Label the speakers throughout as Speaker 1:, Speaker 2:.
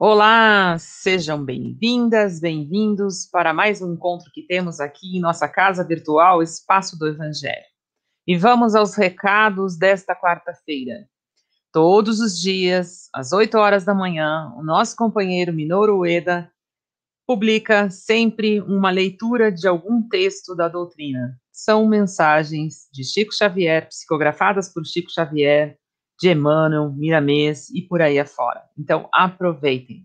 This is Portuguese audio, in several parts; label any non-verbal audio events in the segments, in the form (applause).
Speaker 1: Olá, sejam bem-vindas, bem-vindos para mais um encontro que temos aqui em nossa casa virtual Espaço do Evangelho. E vamos aos recados desta quarta-feira. Todos os dias, às 8 horas da manhã, o nosso companheiro Minoru Ueda publica sempre uma leitura de algum texto da doutrina. São mensagens de Chico Xavier, psicografadas por Chico Xavier, de Emmanuel, Miramês e por aí afora. Então, aproveitem.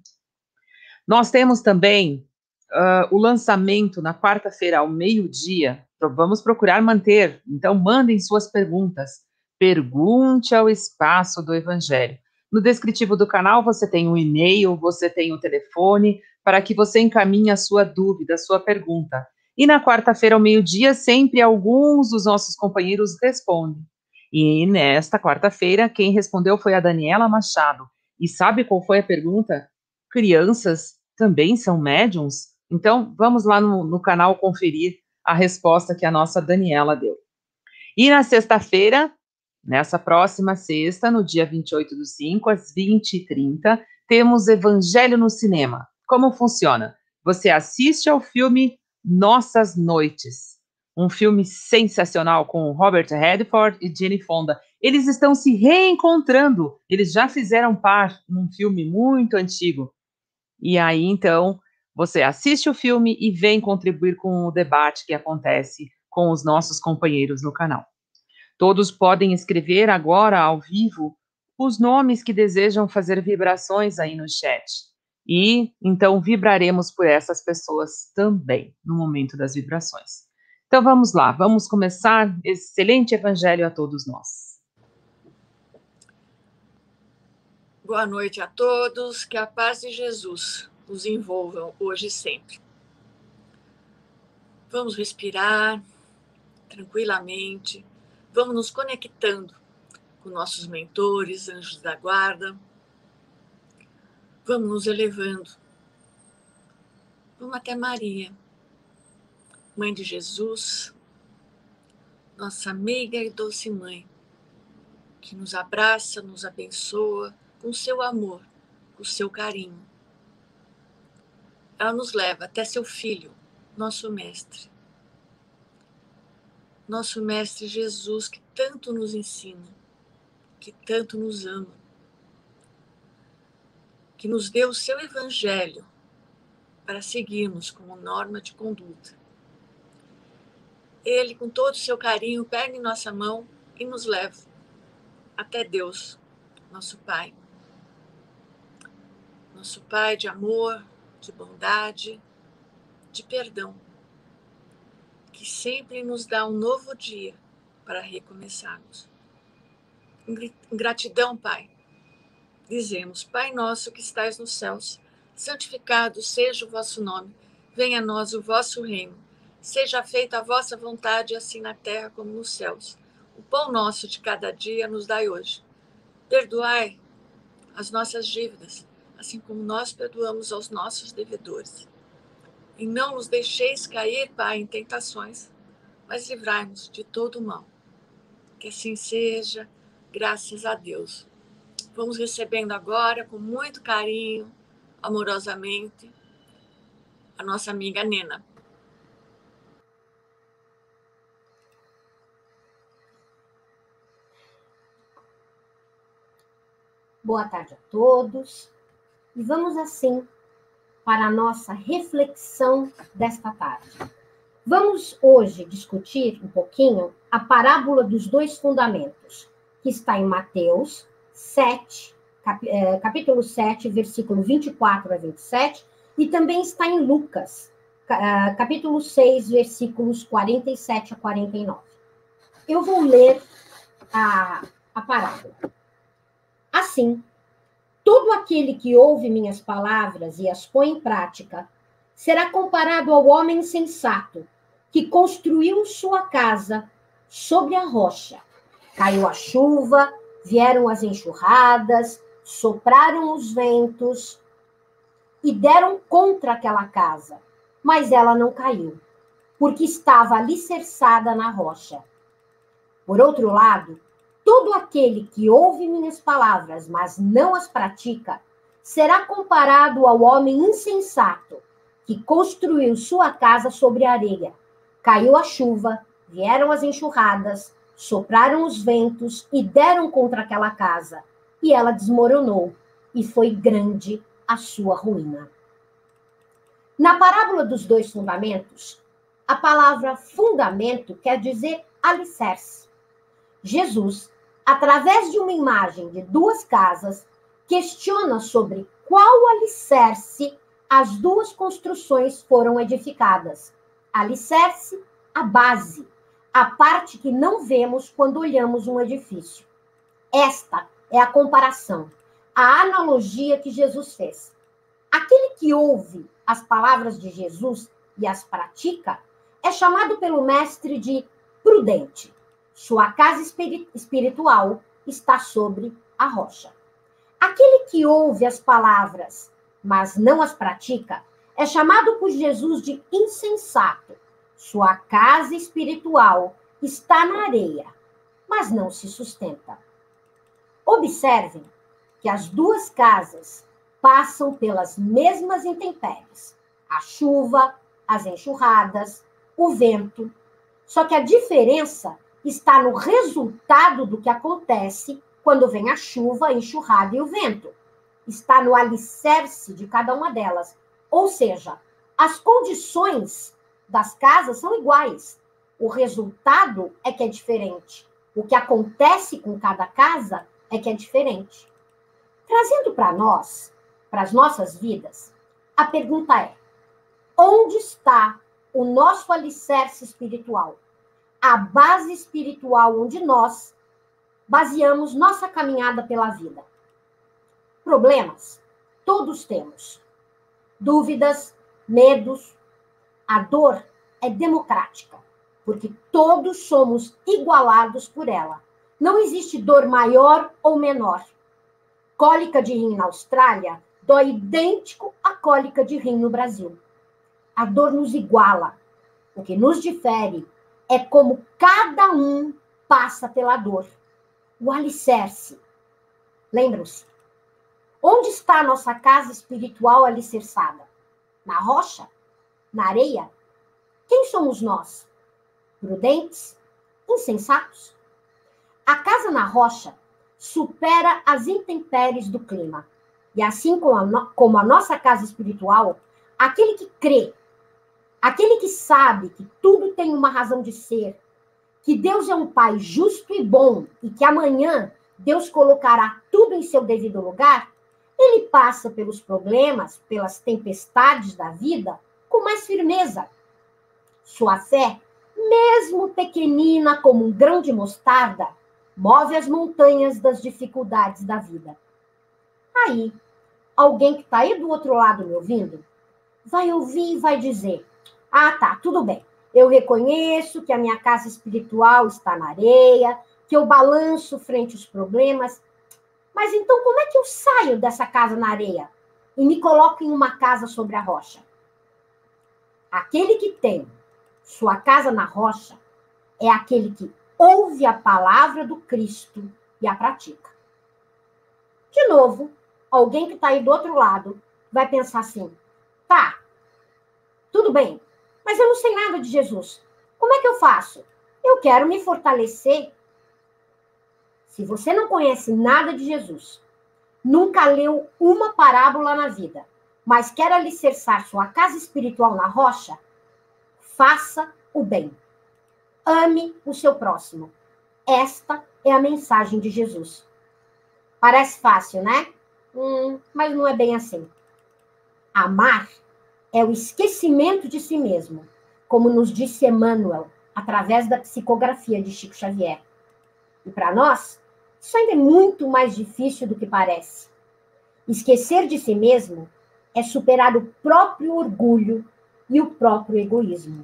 Speaker 1: Nós temos também uh, o lançamento na quarta-feira ao meio-dia. Vamos procurar manter. Então, mandem suas perguntas. Pergunte ao espaço do Evangelho. No descritivo do canal você tem o um e-mail, você tem o um telefone, para que você encaminhe a sua dúvida, a sua pergunta. E na quarta-feira ao meio-dia, sempre alguns dos nossos companheiros respondem. E nesta quarta-feira, quem respondeu foi a Daniela Machado. E sabe qual foi a pergunta? Crianças também são médiums? Então, vamos lá no, no canal conferir a resposta que a nossa Daniela deu. E na sexta-feira, nessa próxima sexta, no dia 28 do 5, às 20h30, temos Evangelho no Cinema. Como funciona? Você assiste ao filme Nossas Noites um filme sensacional com Robert Redford e Jane Fonda. Eles estão se reencontrando. Eles já fizeram par num filme muito antigo. E aí, então, você assiste o filme e vem contribuir com o debate que acontece com os nossos companheiros no canal. Todos podem escrever agora ao vivo os nomes que desejam fazer vibrações aí no chat. E então vibraremos por essas pessoas também no momento das vibrações. Então vamos lá, vamos começar. Excelente evangelho a todos nós.
Speaker 2: Boa noite a todos, que a paz de Jesus os envolva hoje e sempre. Vamos respirar tranquilamente, vamos nos conectando com nossos mentores, anjos da guarda, vamos nos elevando. Vamos até Maria Mãe de Jesus, nossa amiga e doce mãe, que nos abraça, nos abençoa com seu amor, com seu carinho. Ela nos leva até seu filho, nosso mestre. Nosso mestre Jesus, que tanto nos ensina, que tanto nos ama, que nos deu o seu evangelho para seguirmos como norma de conduta ele, com todo o seu carinho, pega em nossa mão e nos leva até Deus, nosso Pai. Nosso Pai de amor, de bondade, de perdão, que sempre nos dá um novo dia para recomeçarmos. Em gratidão, Pai, dizemos: Pai nosso que estais nos céus, santificado seja o vosso nome, venha a nós o vosso reino Seja feita a vossa vontade, assim na terra como nos céus. O pão nosso de cada dia nos dai hoje. Perdoai as nossas dívidas, assim como nós perdoamos aos nossos devedores. E não nos deixeis cair, Pai, em tentações, mas livrai-nos de todo o mal. Que assim seja, graças a Deus. Vamos recebendo agora, com muito carinho, amorosamente, a nossa amiga Nena.
Speaker 3: Boa tarde a todos. E vamos assim para a nossa reflexão desta tarde. Vamos hoje discutir um pouquinho a parábola dos dois fundamentos, que está em Mateus 7, é, capítulo 7, versículo 24 a 27, e também está em Lucas, é, capítulo 6, versículos 47 a 49. Eu vou ler a, a parábola. Assim, todo aquele que ouve minhas palavras e as põe em prática será comparado ao homem sensato que construiu sua casa sobre a rocha. Caiu a chuva, vieram as enxurradas, sopraram os ventos e deram contra aquela casa, mas ela não caiu, porque estava alicerçada na rocha. Por outro lado, Todo aquele que ouve minhas palavras, mas não as pratica, será comparado ao homem insensato que construiu sua casa sobre areia. Caiu a chuva, vieram as enxurradas, sopraram os ventos e deram contra aquela casa, e ela desmoronou, e foi grande a sua ruína. Na parábola dos dois fundamentos, a palavra fundamento quer dizer alicerce. Jesus, através de uma imagem de duas casas, questiona sobre qual alicerce as duas construções foram edificadas. Alicerce, a base, a parte que não vemos quando olhamos um edifício. Esta é a comparação, a analogia que Jesus fez. Aquele que ouve as palavras de Jesus e as pratica é chamado pelo mestre de prudente. Sua casa espiritual está sobre a rocha. Aquele que ouve as palavras, mas não as pratica, é chamado por Jesus de insensato. Sua casa espiritual está na areia, mas não se sustenta. Observem que as duas casas passam pelas mesmas intempéries: a chuva, as enxurradas, o vento. Só que a diferença está no resultado do que acontece quando vem a chuva, a enxurrada e o vento. Está no alicerce de cada uma delas. Ou seja, as condições das casas são iguais. O resultado é que é diferente. O que acontece com cada casa é que é diferente. Trazendo para nós, para as nossas vidas, a pergunta é: onde está o nosso alicerce espiritual? A base espiritual onde nós baseamos nossa caminhada pela vida. Problemas? Todos temos. Dúvidas, medos. A dor é democrática, porque todos somos igualados por ela. Não existe dor maior ou menor. Cólica de rim na Austrália dói idêntico à cólica de rim no Brasil. A dor nos iguala. O que nos difere é como cada um passa pela dor o alicerce. Lembram-se? Onde está a nossa casa espiritual alicerçada? Na rocha? Na areia? Quem somos nós? Prudentes? Insensatos? A casa na rocha supera as intempéries do clima. E assim como a, no, como a nossa casa espiritual, aquele que crê, aquele que sabe que tudo tem uma razão de ser, que Deus é um Pai justo e bom e que amanhã Deus colocará tudo em seu devido lugar, ele passa pelos problemas, pelas tempestades da vida com mais firmeza. Sua fé, mesmo pequenina como um grão de mostarda, move as montanhas das dificuldades da vida. Aí, alguém que está aí do outro lado me ouvindo, vai ouvir e vai dizer: Ah, tá, tudo bem. Eu reconheço que a minha casa espiritual está na areia, que eu balanço frente aos problemas. Mas então, como é que eu saio dessa casa na areia e me coloco em uma casa sobre a rocha? Aquele que tem sua casa na rocha é aquele que ouve a palavra do Cristo e a pratica. De novo, alguém que está aí do outro lado vai pensar assim: tá, tudo bem, mas eu não sei nada de Jesus. Como é que eu faço? Eu quero me fortalecer. Se você não conhece nada de Jesus, nunca leu uma parábola na vida, mas quer alicerçar sua casa espiritual na rocha, faça o bem. Ame o seu próximo. Esta é a mensagem de Jesus. Parece fácil, né? Hum, mas não é bem assim. Amar é o esquecimento de si mesmo, como nos disse Emmanuel, através da psicografia de Chico Xavier. E para nós, isso ainda é muito mais difícil do que parece. Esquecer de si mesmo é superar o próprio orgulho e o próprio egoísmo.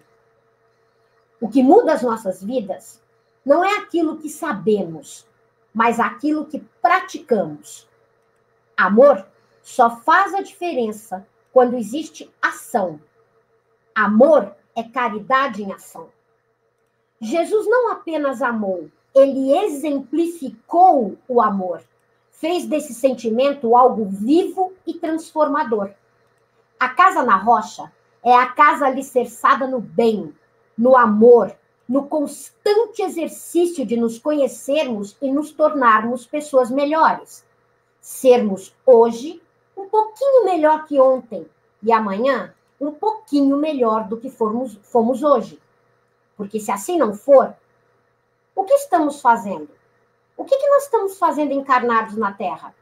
Speaker 3: O que muda as nossas vidas não é aquilo que sabemos, mas aquilo que praticamos. Amor só faz a diferença quando existe ação. Amor é caridade em ação. Jesus não apenas amou, ele exemplificou o amor. fez desse sentimento algo vivo e transformador. A casa na rocha é a casa alicerçada no bem, no amor, no constante exercício de nos conhecermos e nos tornarmos pessoas melhores. Sermos hoje pouquinho melhor que ontem e amanhã um pouquinho melhor do que fomos, fomos hoje. Porque se assim não for, o que estamos fazendo? O que, que nós estamos fazendo encarnados na Terra?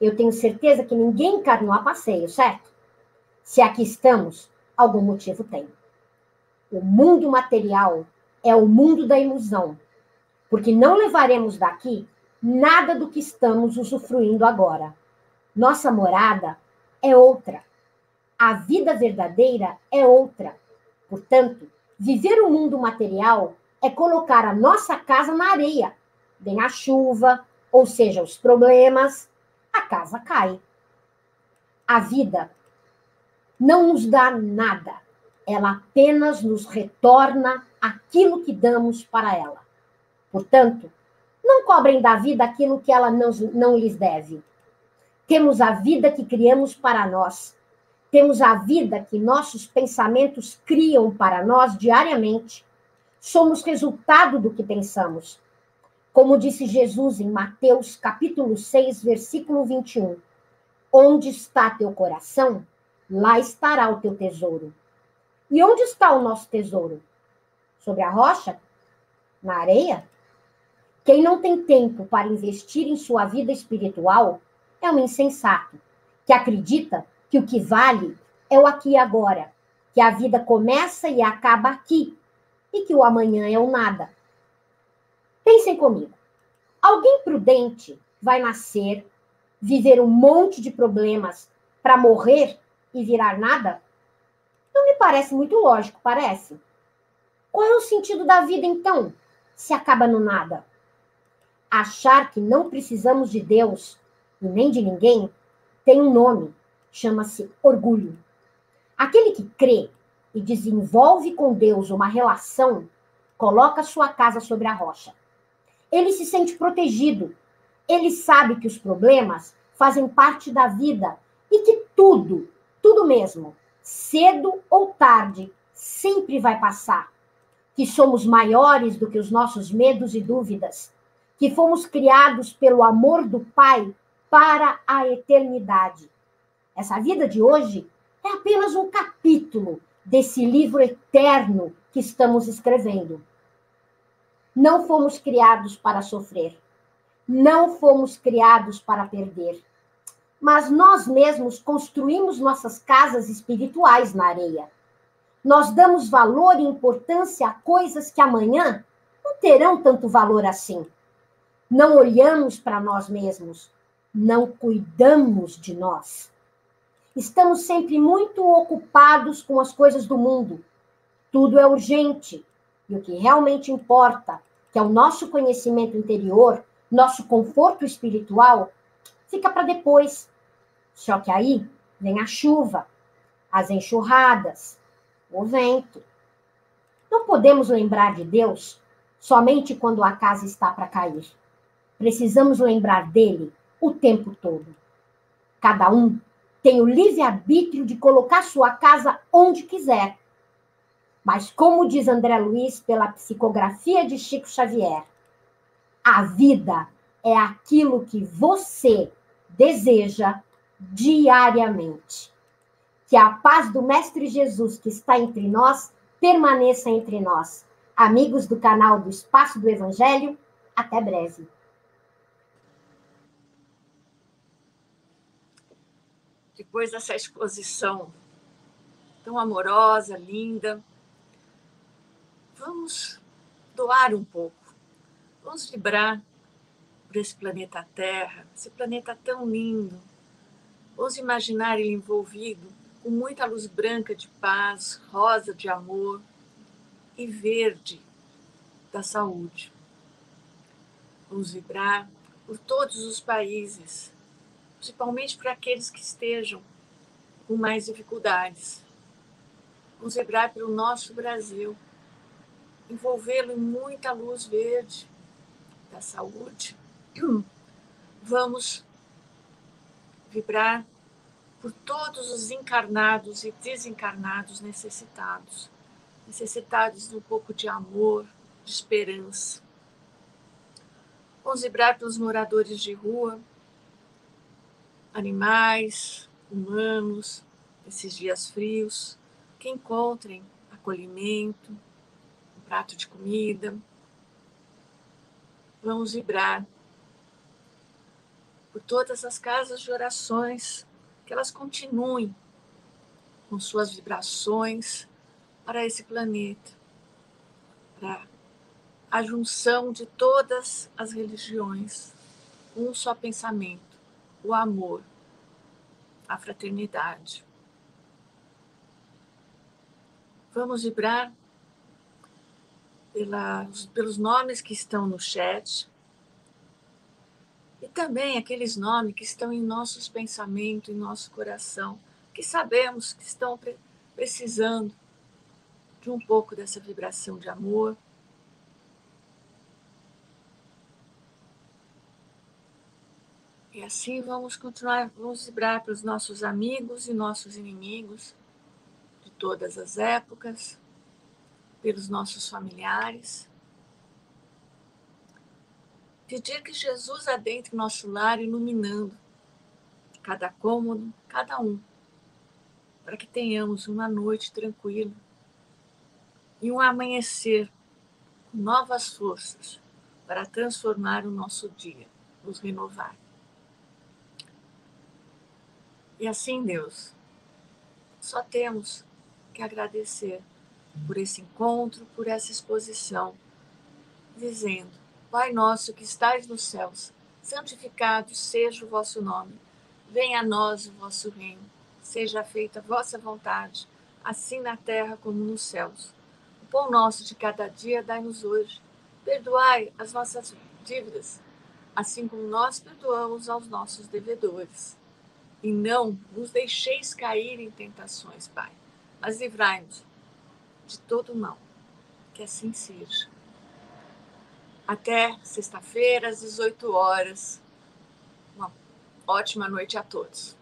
Speaker 3: Eu tenho certeza que ninguém encarnou a passeio, certo? Se aqui estamos, algum motivo tem. O mundo material é o mundo da ilusão, porque não levaremos daqui nada do que estamos usufruindo agora. Nossa morada é outra. A vida verdadeira é outra. Portanto, viver o mundo material é colocar a nossa casa na areia vem a chuva, ou seja, os problemas, a casa cai. A vida não nos dá nada, ela apenas nos retorna aquilo que damos para ela. Portanto, não cobrem da vida aquilo que ela não, não lhes deve. Temos a vida que criamos para nós. Temos a vida que nossos pensamentos criam para nós diariamente. Somos resultado do que pensamos. Como disse Jesus em Mateus capítulo 6, versículo 21, onde está teu coração, lá estará o teu tesouro. E onde está o nosso tesouro? Sobre a rocha? Na areia? Quem não tem tempo para investir em sua vida espiritual é um insensato, que acredita que o que vale é o aqui e agora, que a vida começa e acaba aqui, e que o amanhã é o nada. Pensem comigo. Alguém prudente vai nascer, viver um monte de problemas para morrer e virar nada? Não me parece muito lógico, parece? Qual é o sentido da vida, então, se acaba no nada? Achar que não precisamos de Deus e nem de ninguém tem um nome, chama-se orgulho. Aquele que crê e desenvolve com Deus uma relação, coloca sua casa sobre a rocha ele se sente protegido. Ele sabe que os problemas fazem parte da vida e que tudo, tudo mesmo, cedo ou tarde, sempre vai passar. Que somos maiores do que os nossos medos e dúvidas. Que fomos criados pelo amor do Pai para a eternidade. Essa vida de hoje é apenas um capítulo desse livro eterno que estamos escrevendo. Não fomos criados para sofrer. Não fomos criados para perder. Mas nós mesmos construímos nossas casas espirituais na areia. Nós damos valor e importância a coisas que amanhã não terão tanto valor assim. Não olhamos para nós mesmos. Não cuidamos de nós. Estamos sempre muito ocupados com as coisas do mundo. Tudo é urgente, e o que realmente importa, que é o nosso conhecimento interior, nosso conforto espiritual, fica para depois. Só que aí vem a chuva, as enxurradas, o vento. Não podemos lembrar de Deus somente quando a casa está para cair. Precisamos lembrar dele o tempo todo. Cada um tem o livre-arbítrio de colocar sua casa onde quiser mas, como diz André Luiz pela psicografia de Chico Xavier, a vida é aquilo que você deseja diariamente. Que a paz do Mestre Jesus que está entre nós permaneça entre nós. Amigos do canal do Espaço do Evangelho, até breve.
Speaker 2: Depois dessa exposição tão amorosa, linda, vamos doar um pouco, vamos vibrar por esse planeta Terra, esse planeta tão lindo. Vamos imaginar ele envolvido com muita luz branca de paz, rosa de amor e verde da saúde. Vamos vibrar por todos os países, principalmente para aqueles que estejam com mais dificuldades. Vamos vibrar pelo nosso Brasil, envolvê-lo em muita luz verde da saúde. (clears throat) vamos vibrar por todos os encarnados e desencarnados necessitados, necessitados de um pouco de amor, de esperança. Vamos vibrar pelos moradores de rua, animais, humanos, nesses dias frios, que encontrem acolhimento, um prato de comida. Vamos vibrar por todas as casas de orações, que elas continuem com suas vibrações para esse planeta, para a junção de todas as religiões, um só pensamento, o amor, a fraternidade. Vamos vibrar pela, pelos nomes que estão no chat e também aqueles nomes que estão em nossos pensamentos, em nosso coração, que sabemos que estão precisando de um pouco dessa vibração de amor, assim vamos continuar, vamos vibrar para os nossos amigos e nossos inimigos de todas as épocas, pelos nossos familiares. Pedir que Jesus adentre nosso lar, iluminando cada cômodo, cada um, para que tenhamos uma noite tranquila e um amanhecer com novas forças para transformar o nosso dia, nos renovar. E assim, Deus, só temos que agradecer por esse encontro, por essa exposição, dizendo: Pai nosso que estais nos céus, santificado seja o vosso nome. Venha a nós o vosso reino. Seja feita a vossa vontade, assim na terra como nos céus. O pão nosso de cada dia dai-nos hoje. Perdoai as nossas dívidas, assim como nós perdoamos aos nossos devedores e não nos deixeis cair em tentações, Pai, mas livrai-nos de todo mal. Que assim seja. Até sexta-feira, às 18 horas. Uma ótima noite a todos.